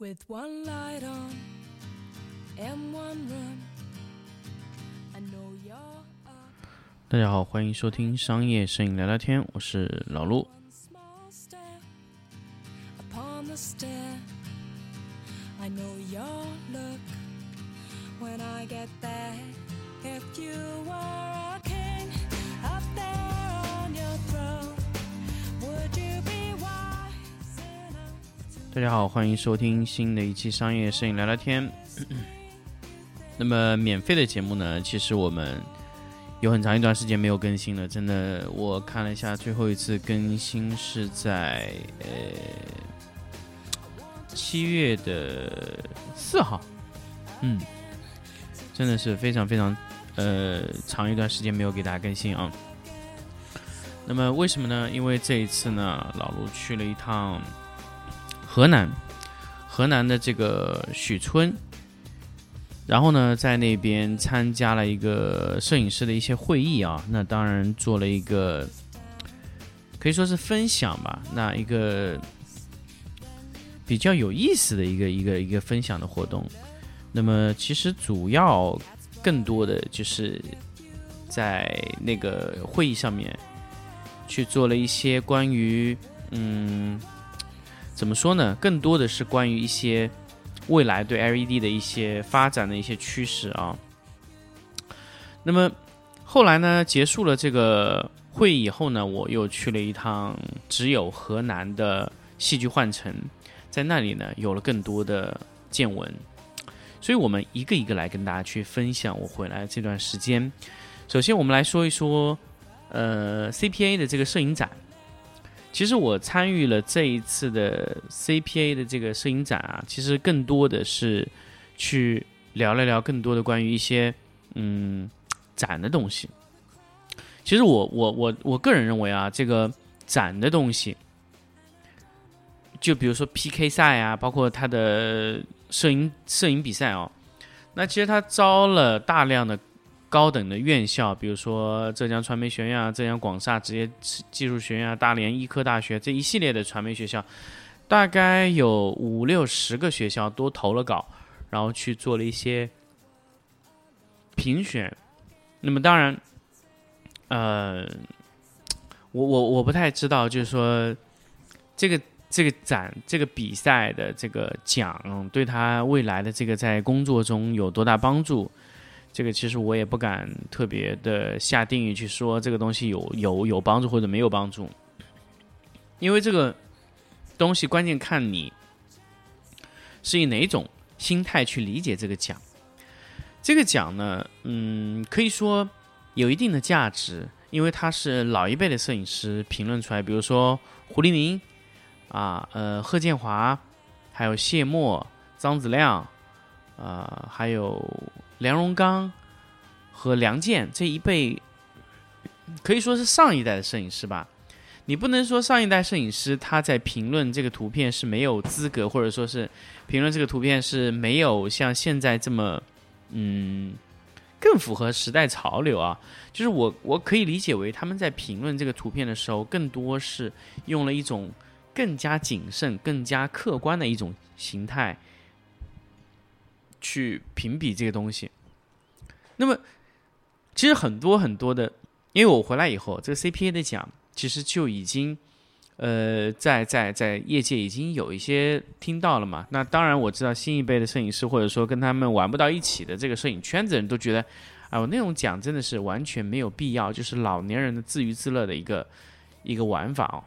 With one light on and one room, I know you're up 大家好，欢迎收听商业摄影聊聊天，我是老陆。one small step upon the stair. I know your look when I get there. 大家好，欢迎收听新的一期商业摄影聊聊天。那么免费的节目呢，其实我们有很长一段时间没有更新了，真的，我看了一下，最后一次更新是在呃七月的四号，嗯，真的是非常非常呃长一段时间没有给大家更新啊。那么为什么呢？因为这一次呢，老卢去了一趟河南，河南的这个许村，然后呢，在那边参加了一个摄影师的一些会议啊，那当然做了一个可以说是分享吧，那一个比较有意思的一个一个一个分享的活动。那么其实主要更多的就是在那个会议上面去做了一些关于嗯。怎么说呢？更多的是关于一些未来对 LED 的一些发展的一些趋势啊。那么后来呢，结束了这个会议以后呢，我又去了一趟只有河南的戏剧幻城，在那里呢有了更多的见闻。所以我们一个一个来跟大家去分享我回来这段时间。首先，我们来说一说呃 CPA 的这个摄影展。其实我参与了这一次的 CPA 的这个摄影展啊，其实更多的是去聊了聊更多的关于一些嗯展的东西。其实我我我我个人认为啊，这个展的东西，就比如说 PK 赛啊，包括它的摄影摄影比赛哦，那其实它招了大量的高等的院校，比如说浙江传媒学院啊、浙江广厦职业技术学院啊、大连医科大学这一系列的传媒学校，大概有五六十个学校都投了稿，然后去做了一些评选。那么当然，呃，我我我不太知道，就是说这个这个展这个比赛的这个奖对他未来的这个在工作中有多大帮助。这个其实我也不敢特别的下定义去说这个东西有有有帮助或者没有帮助，因为这个东西关键看你是以哪种心态去理解这个奖。这个奖呢，嗯，可以说有一定的价值，因为它是老一辈的摄影师评论出来，比如说胡立宁啊，呃，贺建华，还有谢墨、张子亮，啊，还有。梁荣刚和梁健这一辈可以说是上一代的摄影师吧。你不能说上一代摄影师他在评论这个图片是没有资格，或者说是评论这个图片是没有像现在这么嗯更符合时代潮流啊。就是我我可以理解为他们在评论这个图片的时候，更多是用了一种更加谨慎、更加客观的一种形态。去评比这个东西，那么其实很多很多的，因为我回来以后，这个 CPA 的奖其实就已经，呃，在在在业界已经有一些听到了嘛。那当然我知道新一辈的摄影师或者说跟他们玩不到一起的这个摄影圈子人都觉得，哎，我那种奖真的是完全没有必要，就是老年人的自娱自乐的一个一个玩法哦。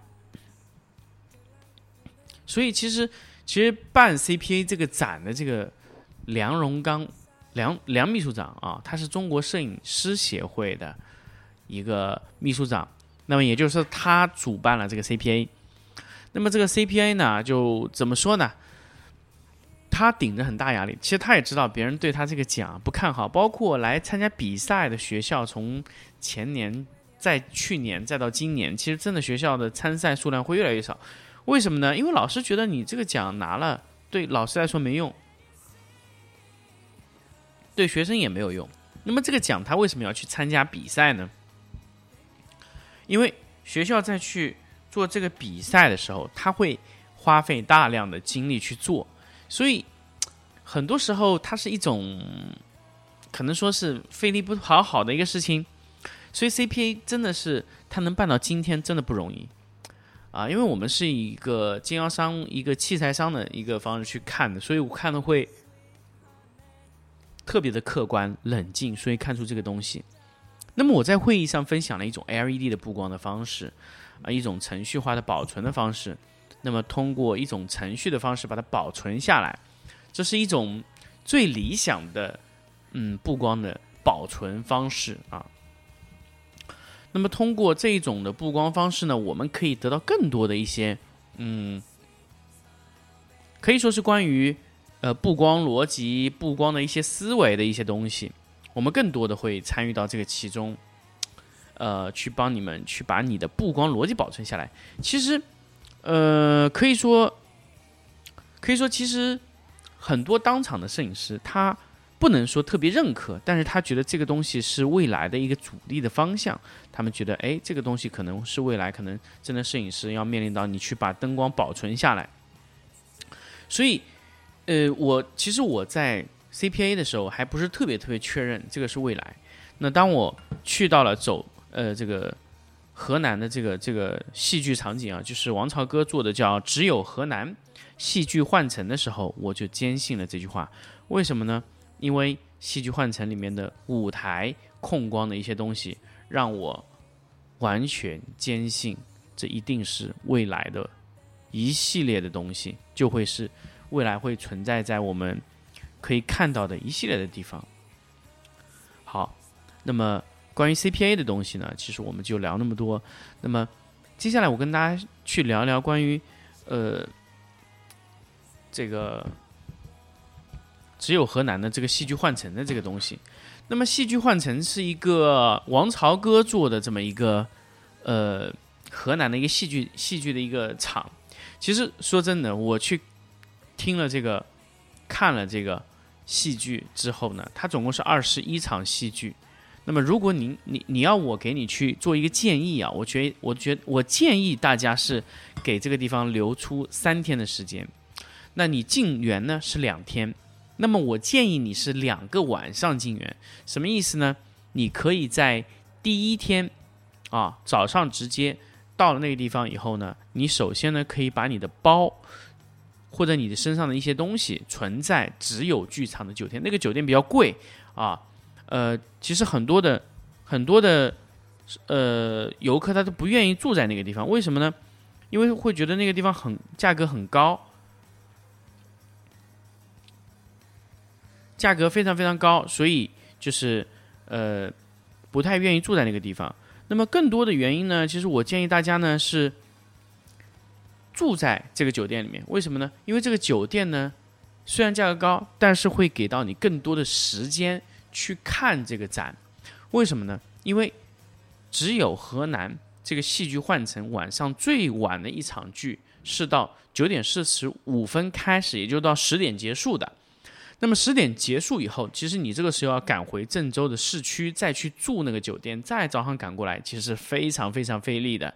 所以其实其实办 CPA 这个展的这个。梁荣刚，梁梁秘书长啊，他是中国摄影师协会的一个秘书长。那么也就是，他主办了这个 CPA。那么这个 CPA 呢，就怎么说呢？他顶着很大压力。其实他也知道别人对他这个奖不看好，包括来参加比赛的学校，从前年、在去年再到今年，其实真的学校的参赛数量会越来越少。为什么呢？因为老师觉得你这个奖拿了，对老师来说没用。对学生也没有用。那么这个奖他为什么要去参加比赛呢？因为学校在去做这个比赛的时候，他会花费大量的精力去做，所以很多时候它是一种可能说是费力不讨好的一个事情。所以 CPA 真的是它能办到今天真的不容易啊，因为我们是一个经销商、一个器材商的一个方式去看的，所以我看的会特别的客观冷静，所以看出这个东西。那么我在会议上分享了一种 LED 的布光的方式啊，一种程序化的保存的方式。那么通过一种程序的方式把它保存下来，这是一种最理想的嗯布光的保存方式啊。那么通过这一种的布光方式呢，我们可以得到更多的一些，嗯，可以说是关于呃布光逻辑、布光的一些思维的一些东西，我们更多的会参与到这个其中，呃，去帮你们去把你的布光逻辑保存下来。其实，呃，可以说，可以说，其实很多当场的摄影师他。不能说特别认可，但是他觉得这个东西是未来的一个主力的方向。他们觉得，哎，这个东西可能是未来，可能真的摄影师要面临到你去把灯光保存下来。所以，呃，我其实我在 CPA 的时候还不是特别特别确认这个是未来。那当我去到了走呃这个河南的这个这个戏剧场景啊，就是王朝歌做的叫《只有河南戏剧换乘》的时候，我就坚信了这句话。为什么呢？因为戏剧换乘里面的舞台控光的一些东西，让我完全坚信，这一定是未来的一系列的东西，就会是未来会存在在我们可以看到的一系列的地方。好，那么关于 CPA 的东西呢，其实我们就聊那么多。那么接下来我跟大家去聊聊关于呃这个。只有河南的这个戏剧换城的这个东西，那么戏剧换城是一个王朝歌做的这么一个呃河南的一个戏剧戏剧的一个厂。其实说真的，我去听了这个看了这个戏剧之后呢，它总共是二十一场戏剧。那么如果您你你要我给你去做一个建议啊，我觉我觉我建议大家是给这个地方留出三天的时间。那你进园呢是两天。那么我建议你是两个晚上进园，什么意思呢？你可以在第一天，啊早上直接到了那个地方以后呢，你首先呢可以把你的包或者你的身上的一些东西存在只有剧场的酒店，那个酒店比较贵啊，呃，其实很多的很多的呃游客他都不愿意住在那个地方，为什么呢？因为会觉得那个地方很价格很高。价格非常非常高，所以就是呃不太愿意住在那个地方。那么更多的原因呢，其实我建议大家呢是住在这个酒店里面。为什么呢？因为这个酒店呢虽然价格高，但是会给到你更多的时间去看这个展。为什么呢？因为只有河南这个戏剧幻城晚上最晚的一场剧是到九点四十五分开始，也就到十点结束的。那么十点结束以后，其实你这个时候要赶回郑州的市区，再去住那个酒店，再早上赶过来，其实是非常非常费力的。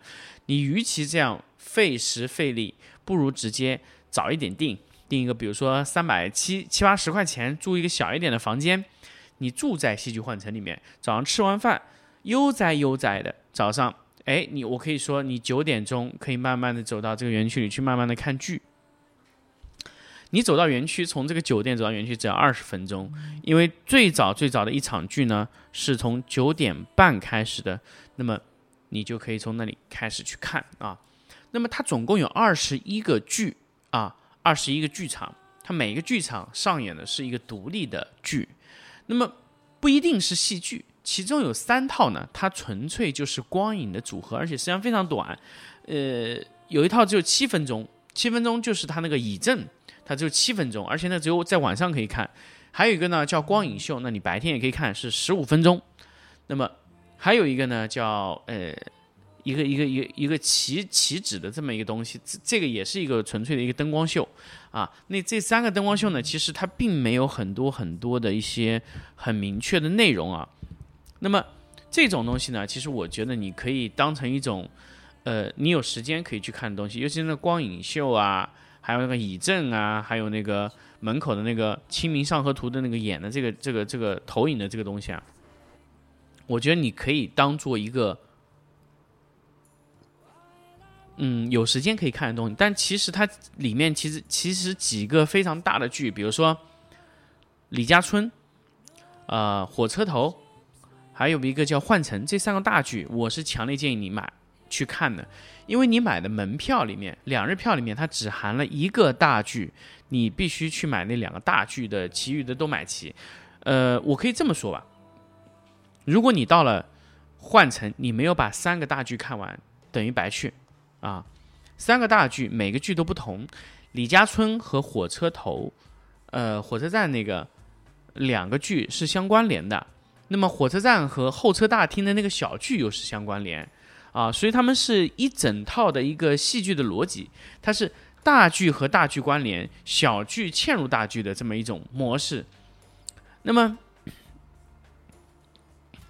你与其这样费时费力，不如直接早一点订，订一个，比如说三百七七八十块钱住一个小一点的房间，你住在戏剧幻城里面，早上吃完饭，悠哉悠哉的早上，哎，你我可以说你九点钟可以慢慢的走到这个园区里去，慢慢的看剧。你走到园区，从这个酒店走到园区只要二十分钟，因为最早最早的一场剧呢是从九点半开始的，那么你就可以从那里开始去看啊。那么它总共有二十一个剧啊，二十一个剧场，它每一个剧场上演的是一个独立的剧，那么不一定是戏剧，其中有三套呢，它纯粹就是光影的组合，而且时间非常短，呃，有一套只有七分钟，七分钟就是它那个倚正。它只有七分钟，而且呢，只有在晚上可以看。还有一个呢，叫光影秀，那你白天也可以看，是十五分钟。那么还有一个呢，叫呃，一个一个一个一个旗旗帜的这么一个东西，这这个也是一个纯粹的一个灯光秀啊。那这三个灯光秀呢，其实它并没有很多很多的一些很明确的内容啊。那么这种东西呢，其实我觉得你可以当成一种呃，你有时间可以去看的东西，尤其是那光影秀啊。还有那个以正啊，还有那个门口的那个《清明上河图》的那个演的这个这个这个投影的这个东西啊，我觉得你可以当做一个，嗯，有时间可以看的东西。但其实它里面其实其实几个非常大的剧，比如说《李家村》、呃《火车头》，还有一个叫《幻城》，这三个大剧，我是强烈建议你买去看的，因为你买的门票里面，两日票里面它只含了一个大剧，你必须去买那两个大剧的，其余的都买齐。呃，我可以这么说吧。如果你到了换乘，你没有把三个大剧看完，等于白去啊！三个大剧每个剧都不同，李家村和火车头，呃，火车站那个两个剧是相关联的。那么火车站和候车大厅的那个小剧又是相关联啊，所以他们是一整套的一个戏剧的逻辑，它是大剧和大剧关联，小剧嵌入大剧的这么一种模式。那么。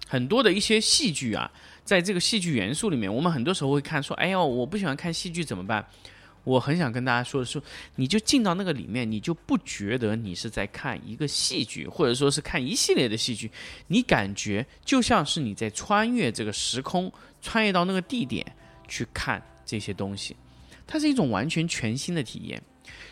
很多的一些戏剧啊，在这个戏剧元素里面，我们很多时候会看说，哎呦，我不喜欢看戏剧怎么办？我很想跟大家说的是，你就进到那个里面，你就不觉得你是在看一个戏剧，或者说是看一系列的戏剧，你感觉就像是你在穿越这个时空，穿越到那个地点去看这些东西，它是一种完全全新的体验。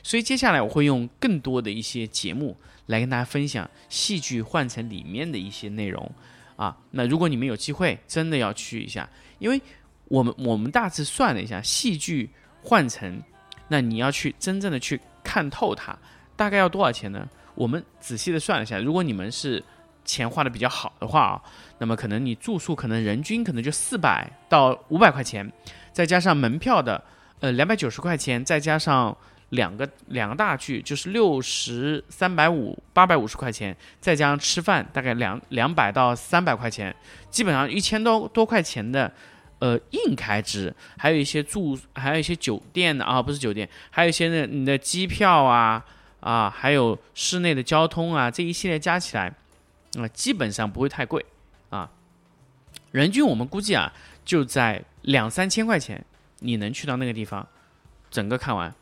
所以接下来我会用更多的一些节目来跟大家分享戏剧换成里面的一些内容。啊，那如果你们有机会，真的要去一下，因为我们我们大致算了一下，戏剧换成，那你要去真正的去看透它，大概要多少钱呢？我们仔细的算了一下，如果你们是钱花的比较好的话啊，那么可能你住宿可能人均可能就四百到五百块钱，再加上门票的呃两百九十块钱，再加上。两个两个大剧就是六十三百五八百五十块钱，再加上吃饭大概两两百到三百块钱，基本上一千多多块钱的，呃硬开支，还有一些住，还有一些酒店的啊，不是酒店，还有一些呢你的机票啊啊，还有室内的交通啊，这一系列加起来，啊基本上不会太贵啊，人均我们估计啊就在两三千块钱，你能去到那个地方，整个看完。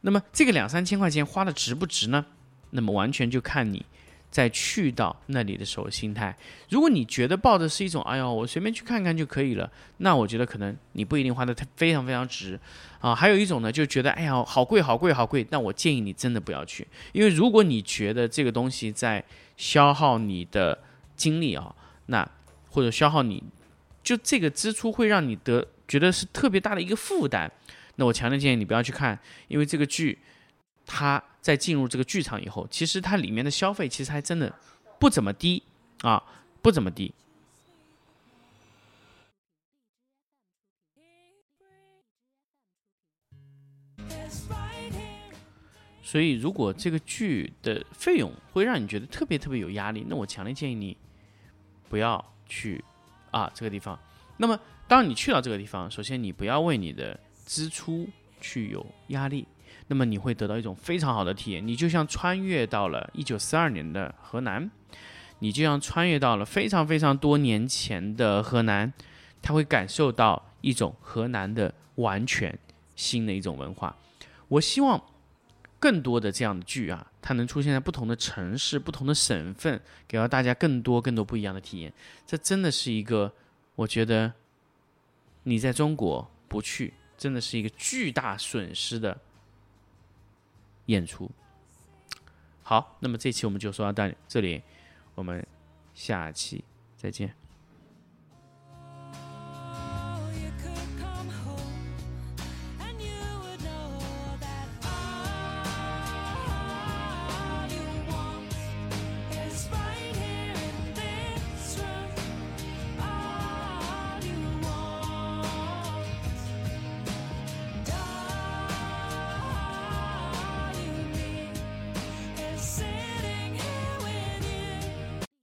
那么这个两三千块钱花的值不值呢？那么完全就看你在去到那里的时候心态。如果你觉得抱的是一种“哎呦，我随便去看看就可以了”，那我觉得可能你不一定花的非常非常值啊。还有一种呢，就觉得“哎呀，好贵好贵好贵”，那我建议你真的不要去，因为如果你觉得这个东西在消耗你的精力啊，那或者消耗你，就这个支出会让你得觉得是特别大的一个负担。那我强烈建议你不要去看，因为这个剧，它在进入这个剧场以后，其实它里面的消费其实还真的不怎么低啊，不怎么低。所以，如果这个剧的费用会让你觉得特别特别有压力，那我强烈建议你不要去啊这个地方。那么，当你去到这个地方，首先你不要为你的支出去有压力，那么你会得到一种非常好的体验。你就像穿越到了一九四二年的河南，你就像穿越到了非常非常多年前的河南，他会感受到一种河南的完全新的一种文化。我希望更多的这样的剧啊，它能出现在不同的城市、不同的省份，给到大家更多更多不一样的体验。这真的是一个，我觉得你在中国不去。真的是一个巨大损失的演出。好，那么这期我们就说到这里，我们下期再见。